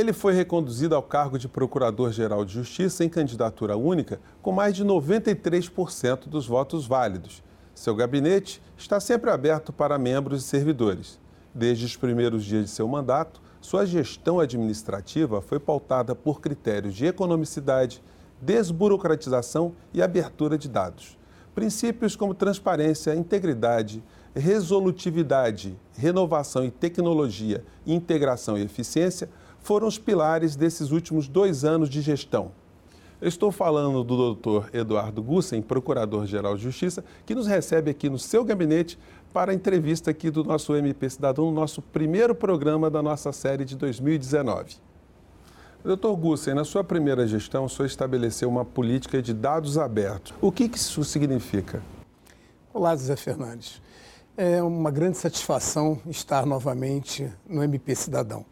Ele foi reconduzido ao cargo de Procurador-Geral de Justiça em candidatura única, com mais de 93% dos votos válidos. Seu gabinete está sempre aberto para membros e servidores. Desde os primeiros dias de seu mandato, sua gestão administrativa foi pautada por critérios de economicidade, desburocratização e abertura de dados. Princípios como transparência, integridade, resolutividade, renovação e tecnologia, integração e eficiência foram os pilares desses últimos dois anos de gestão. Eu estou falando do doutor Eduardo Gussen, Procurador-Geral de Justiça, que nos recebe aqui no seu gabinete para a entrevista aqui do nosso MP Cidadão, no nosso primeiro programa da nossa série de 2019. Doutor Gussen, na sua primeira gestão, o senhor estabeleceu uma política de dados abertos. O que, isso significa? Olá, Zé Fernandes. É uma grande satisfação estar novamente no MP Cidadão.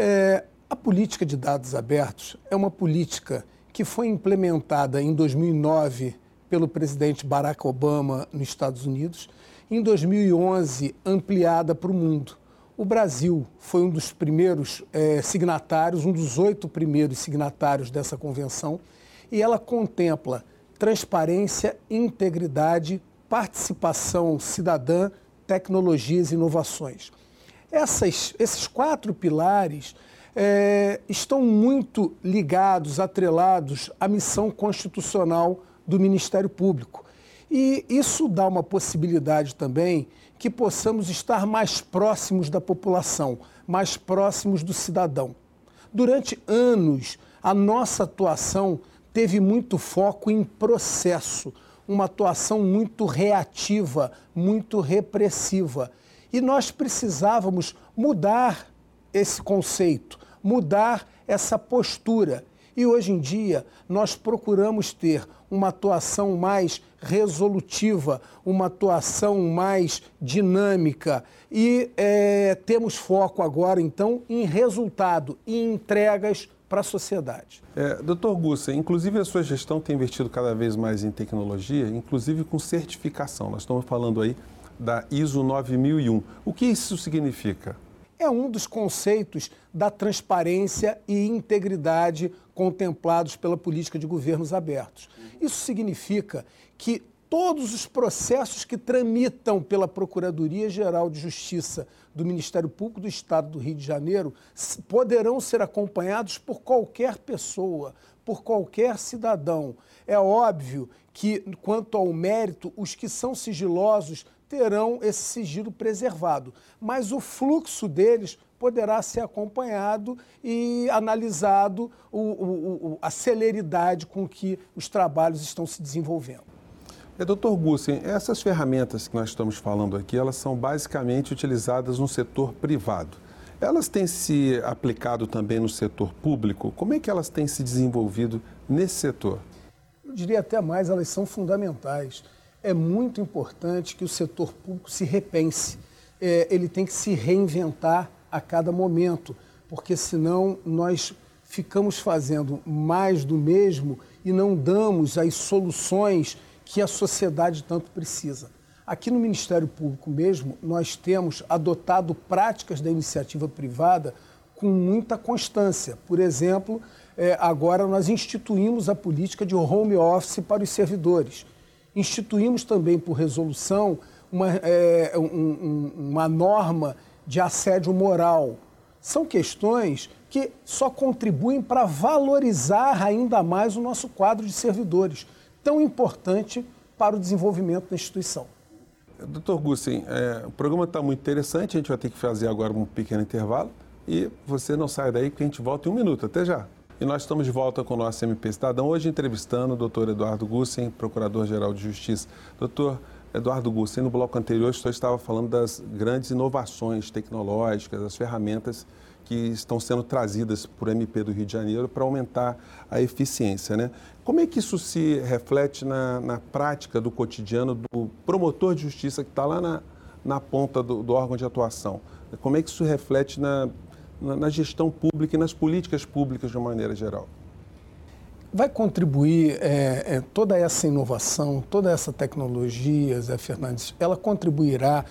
É, a política de dados abertos é uma política que foi implementada em 2009 pelo presidente Barack Obama nos Estados Unidos, em 2011 ampliada para o mundo. O Brasil foi um dos primeiros é, signatários, um dos oito primeiros signatários dessa convenção, e ela contempla transparência, integridade, participação cidadã, tecnologias e inovações. Essas, esses quatro pilares é, estão muito ligados, atrelados à missão constitucional do Ministério Público. E isso dá uma possibilidade também que possamos estar mais próximos da população, mais próximos do cidadão. Durante anos, a nossa atuação teve muito foco em processo, uma atuação muito reativa, muito repressiva. E nós precisávamos mudar esse conceito, mudar essa postura. E hoje em dia nós procuramos ter uma atuação mais resolutiva, uma atuação mais dinâmica e é, temos foco agora então em resultado e entregas para a sociedade. É, doutor Gussa, inclusive a sua gestão tem investido cada vez mais em tecnologia, inclusive com certificação. Nós estamos falando aí da ISO 9001. O que isso significa? É um dos conceitos da transparência e integridade contemplados pela política de governos abertos. Isso significa que todos os processos que tramitam pela Procuradoria-Geral de Justiça do Ministério Público do Estado do Rio de Janeiro poderão ser acompanhados por qualquer pessoa, por qualquer cidadão. É óbvio que, quanto ao mérito, os que são sigilosos terão esse sigilo preservado, mas o fluxo deles poderá ser acompanhado e analisado o, o, o, a celeridade com que os trabalhos estão se desenvolvendo. É, doutor Gussen, essas ferramentas que nós estamos falando aqui, elas são basicamente utilizadas no setor privado. Elas têm se aplicado também no setor público? Como é que elas têm se desenvolvido nesse setor? Eu diria até mais, elas são fundamentais é muito importante que o setor público se repense. É, ele tem que se reinventar a cada momento, porque senão nós ficamos fazendo mais do mesmo e não damos as soluções que a sociedade tanto precisa. Aqui no Ministério Público mesmo, nós temos adotado práticas da iniciativa privada com muita constância. Por exemplo, é, agora nós instituímos a política de home office para os servidores. Instituímos também por resolução uma, é, um, uma norma de assédio moral. São questões que só contribuem para valorizar ainda mais o nosso quadro de servidores, tão importante para o desenvolvimento da instituição. Doutor Gussen, é, o programa está muito interessante, a gente vai ter que fazer agora um pequeno intervalo e você não sai daí porque a gente volta em um minuto. Até já. E nós estamos de volta com o nosso MP Cidadão, hoje entrevistando o doutor Eduardo Gussen, Procurador-Geral de Justiça. Doutor Eduardo Gussen, no bloco anterior, o senhor estava falando das grandes inovações tecnológicas, as ferramentas que estão sendo trazidas por MP do Rio de Janeiro para aumentar a eficiência. Né? Como é que isso se reflete na, na prática do cotidiano do promotor de justiça que está lá na, na ponta do, do órgão de atuação? Como é que isso reflete na na, gestão pública e nas políticas públicas de uma maneira geral? Vai contribuir é, é, toda essa inovação, toda essa tecnologia, Zé Fernandes, ela contribuirá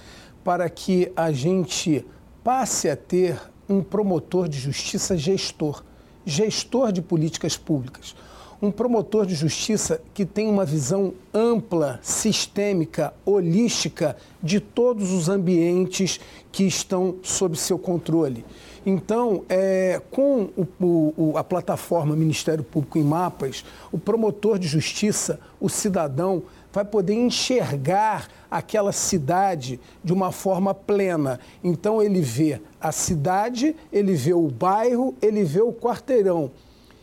para que a gente passe a ter um promotor de justiça gestor, gestor de políticas públicas. Um promotor de justiça que tem uma visão ampla, sistêmica, holística de todos os ambientes que estão sob seu controle. Então, é, com o, o, a plataforma Ministério Público em Mapas, o promotor de justiça, o cidadão, vai poder enxergar aquela cidade de uma forma plena. Então ele vê a cidade, ele vê o bairro, ele vê o quarteirão.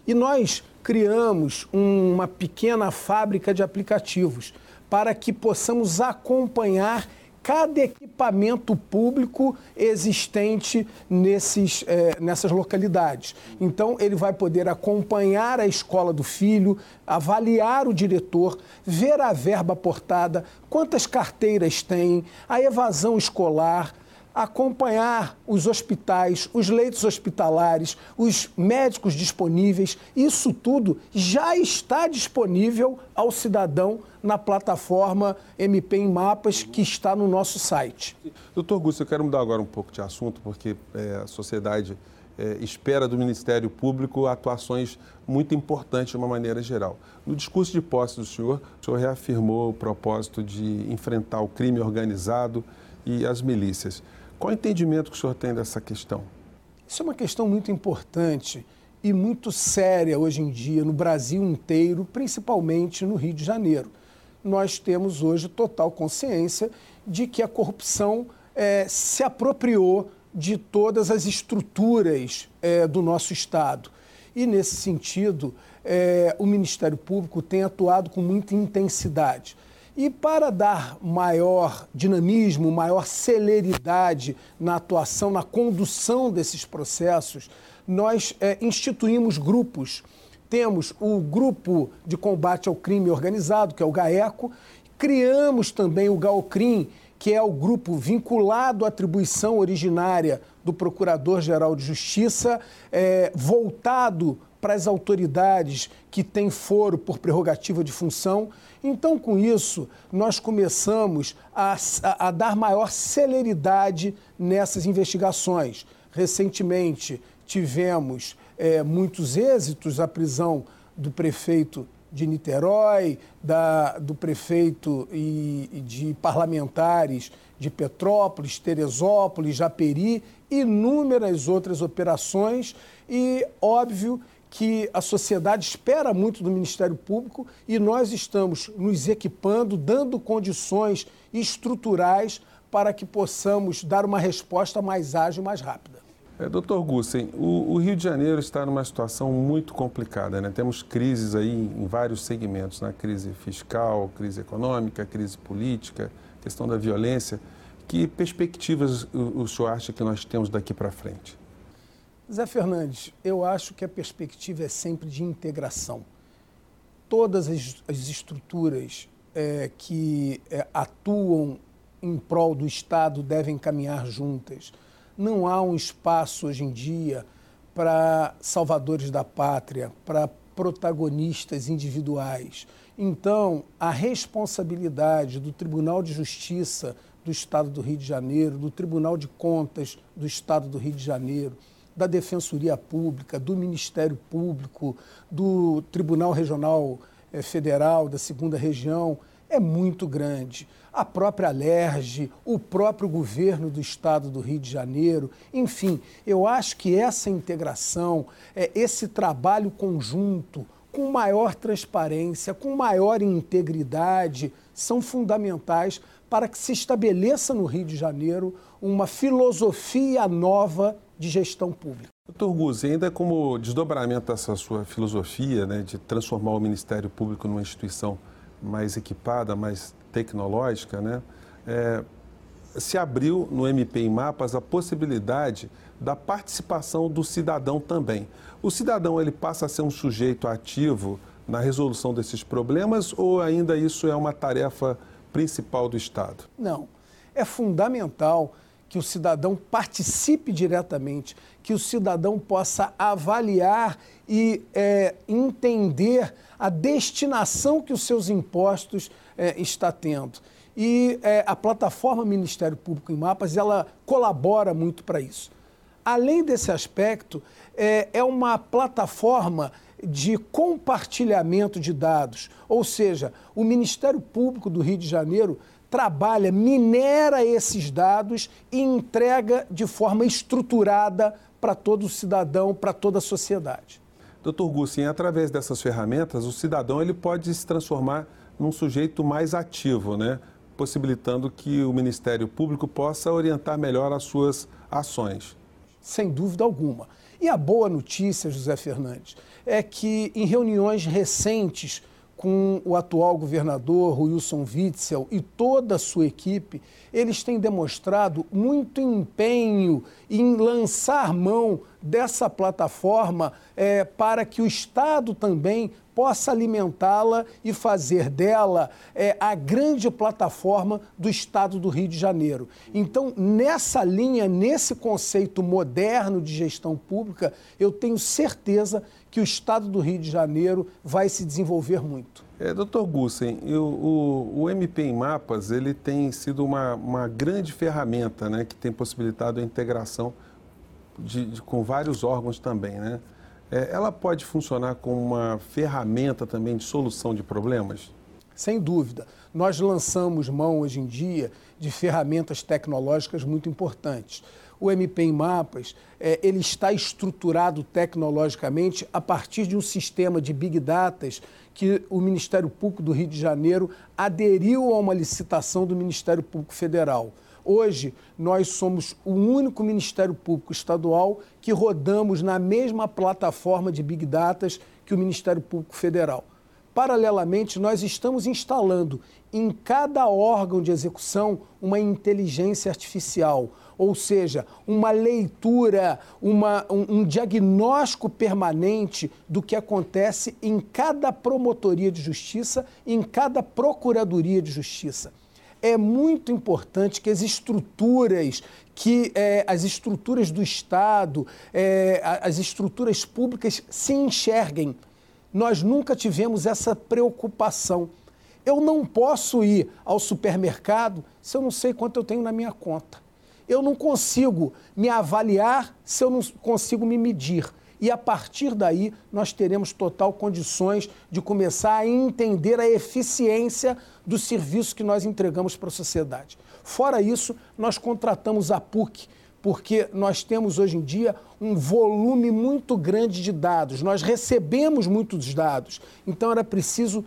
E nós criamos uma pequena fábrica de aplicativos para que possamos acompanhar cada equipamento público existente nesses, é, nessas localidades. Então, ele vai poder acompanhar a escola do filho, avaliar o diretor, ver a verba aportada, quantas carteiras tem, a evasão escolar acompanhar os hospitais, os leitos hospitalares, os médicos disponíveis. Isso tudo já está disponível ao cidadão na plataforma MP em Mapas que está no nosso site. Doutor Gusto, eu quero mudar agora um pouco de assunto, porque é, a sociedade é, espera do Ministério Público atuações muito importantes de uma maneira geral. No discurso de posse do senhor, o senhor reafirmou o propósito de enfrentar o crime organizado e as milícias. Qual o entendimento que o senhor tem dessa questão? Isso é uma questão muito importante e muito séria hoje em dia no Brasil inteiro, principalmente no Rio de Janeiro. Nós temos hoje total consciência de que a corrupção é, se apropriou de todas as estruturas é, do nosso Estado. E, nesse sentido, é, o Ministério Público tem atuado com muita intensidade. E para dar maior dinamismo, maior celeridade na atuação, na condução desses processos, nós é, instituímos grupos. Temos o Grupo de Combate ao Crime Organizado, que é o GAECO, criamos também o GAOCRIM, que é o grupo vinculado à atribuição originária do Procurador-Geral de Justiça, é, voltado para as autoridades que têm foro por prerrogativa de função. Então, com isso, nós começamos a, a, a dar maior celeridade nessas investigações. Recentemente, tivemos é, muitos êxitos, a prisão do prefeito de Niterói, da, do prefeito e, e, de parlamentares de Petrópolis, Teresópolis, Japeri, inúmeras outras operações e óbvio que a sociedade espera muito do Ministério Público e nós estamos nos equipando, dando condições estruturais para que possamos dar uma resposta mais ágil e mais rápida. É, doutor Gussen, o, o, Rio de Janeiro está numa situação muito complicada. Né? Temos crises aí em vários segmentos, na né? crise fiscal, crise econômica, crise política, questão da violência. Que perspectivas o, o senhor acha que nós temos daqui para frente? Zé Fernandes, eu acho que a perspectiva é sempre de integração. Todas as, as estruturas é, que é, atuam em prol do Estado devem caminhar juntas. Não há um espaço hoje em dia para salvadores da pátria, para protagonistas individuais. Então, a responsabilidade do Tribunal de Justiça do Estado do Rio de Janeiro, do Tribunal de Contas do Estado do Rio de Janeiro, da Defensoria Pública, do Ministério Público, do Tribunal Regional eh, Federal, da Segunda Região, é muito grande. A própria Alerj, o próprio governo do estado do Rio de Janeiro, enfim, eu acho que essa integração, é, esse trabalho conjunto, com maior transparência, com maior integridade, são fundamentais para que se estabeleça no Rio de Janeiro uma filosofia nova de gestão pública. Doutor Guzzi, ainda como desdobramento dessa sua filosofia né, de transformar o Ministério Público numa instituição mais equipada, mais tecnológica, né, é, se abriu no MP em Mapas a possibilidade da participação do cidadão também. O cidadão ele passa a ser um sujeito ativo na resolução desses problemas ou ainda isso é uma tarefa principal do Estado? Não. É fundamental que o cidadão participe diretamente, que o cidadão possa avaliar e é, entender a destinação que os seus impostos é, está tendo. E é, a plataforma Ministério Público em Mapas, ela colabora muito para isso. Além desse aspecto, é, é uma plataforma de compartilhamento de dados, ou seja, o Ministério Público do Rio de Janeiro trabalha, minera esses dados e entrega de forma estruturada para todo cidadão, para toda a sociedade. Doutor Gussin, através dessas ferramentas, o cidadão ele pode se transformar num sujeito mais ativo, né? possibilitando que o Ministério Público possa orientar melhor as suas ações. Sem dúvida alguma. E a boa notícia, José Fernandes, é que em reuniões recentes com o atual governador Wilson Witzel e toda a sua equipe, eles têm demonstrado muito empenho em lançar mão dessa plataforma é, para que o Estado também possa alimentá-la e fazer dela é, a grande plataforma do Estado do Rio de Janeiro. Então, nessa linha, nesse conceito moderno de gestão pública, eu tenho certeza que o Estado do Rio de Janeiro vai se desenvolver muito. É, doutor Gussen, o, o, o, MP em Mapas ele tem sido uma, uma grande ferramenta né, que tem possibilitado a integração de, de, com vários órgãos também. Né? É, ela pode funcionar como uma ferramenta também de solução de problemas? Sem dúvida. Nós lançamos mão hoje em dia de ferramentas tecnológicas muito importantes. O MP em Mapas, é, ele está estruturado tecnologicamente a partir de um sistema de Big Data que o Ministério Público do Rio de Janeiro aderiu a uma licitação do Ministério Público Federal. Hoje, nós somos o único Ministério Público Estadual que rodamos na mesma plataforma de Big Data que o Ministério Público Federal. Paralelamente, nós estamos instalando em cada órgão de execução uma inteligência artificial, ou seja, uma leitura, uma, um, um, diagnóstico permanente do que acontece em cada promotoria de justiça, em cada procuradoria de justiça é muito importante que as estruturas que é, as estruturas do Estado, é, as estruturas públicas se enxerguem. Nós nunca tivemos essa preocupação. Eu não posso ir ao supermercado se eu não sei quanto eu tenho na minha conta. Eu não consigo me avaliar se eu não consigo me medir e a partir daí nós teremos total condições de começar a entender a eficiência do serviço que nós entregamos para a sociedade. Fora isso, nós contratamos a PUC, porque nós temos hoje em dia um volume muito grande de dados, nós recebemos muitos dados, então era preciso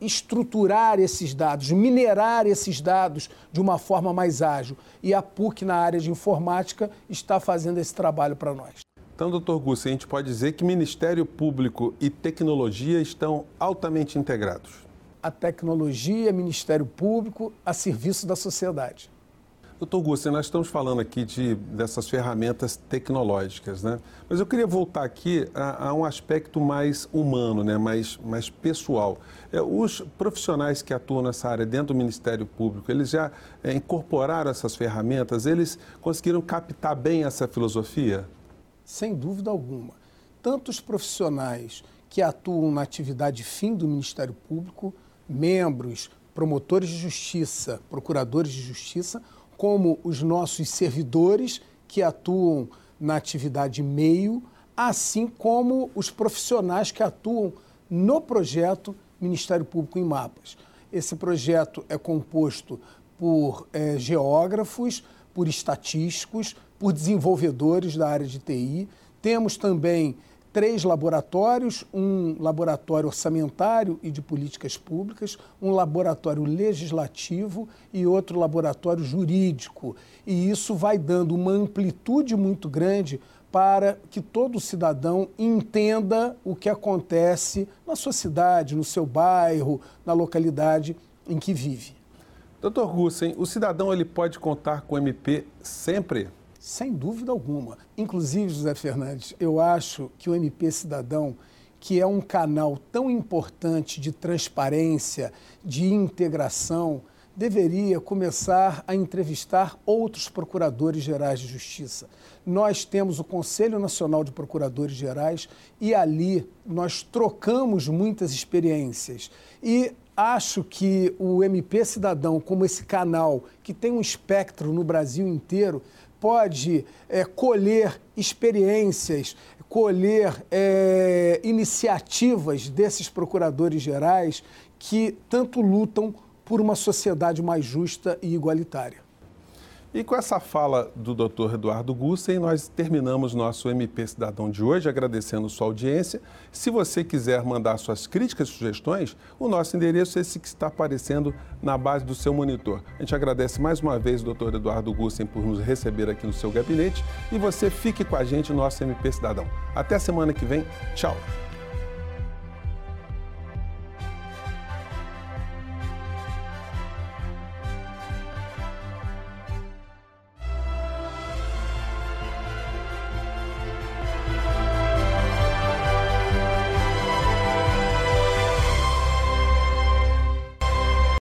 estruturar esses dados, minerar esses dados de uma forma mais ágil. E a PUC, na área de informática, está fazendo esse trabalho para nós. Então, doutor Gussi, a gente pode dizer que Ministério Público e tecnologia estão altamente integrados. A tecnologia, Ministério Público, a serviço da sociedade. Doutor Gussi, nós estamos falando aqui de, dessas ferramentas tecnológicas, né? Mas eu queria voltar aqui a, a um aspecto mais humano, né? mais, mais pessoal. É, os profissionais que atuam nessa área dentro do Ministério Público, eles já é, incorporaram essas ferramentas? Eles conseguiram captar bem essa filosofia? Sem dúvida alguma. Tanto os profissionais que atuam na atividade fim do Ministério Público, membros, promotores de justiça, procuradores de justiça, como os nossos servidores que atuam na atividade meio, assim como os profissionais que atuam no projeto Ministério Público em Mapas. Esse projeto é composto por é, geógrafos, por estatísticos, por desenvolvedores da área de TI. Temos também três laboratórios: um laboratório orçamentário e de políticas públicas, um laboratório legislativo e outro laboratório jurídico. E isso vai dando uma amplitude muito grande para que todo cidadão entenda o que acontece na sua cidade, no seu bairro, na localidade em que vive. Doutor Gussen, o cidadão ele pode contar com o MP sempre? Sem dúvida alguma. Inclusive, José Fernandes, eu acho que o MP Cidadão, que é um canal tão importante de transparência, de integração, deveria começar a entrevistar outros procuradores gerais de justiça. Nós temos o Conselho Nacional de Procuradores Gerais e ali nós trocamos muitas experiências. E acho que o MP Cidadão, como esse canal que tem um espectro no Brasil inteiro, pode é, colher experiências, colher é, iniciativas desses procuradores gerais que tanto lutam por uma sociedade mais justa e igualitária. E com essa fala do Dr. Eduardo Gussen, nós terminamos nosso MP Cidadão de hoje, agradecendo sua audiência. Se você quiser mandar suas críticas e sugestões, o nosso endereço é esse que está aparecendo na base do seu monitor. A gente agradece mais uma vez o Dr. Eduardo Gussen por nos receber aqui no seu gabinete e você fique com a gente no nosso MP Cidadão. Até semana que vem. Tchau.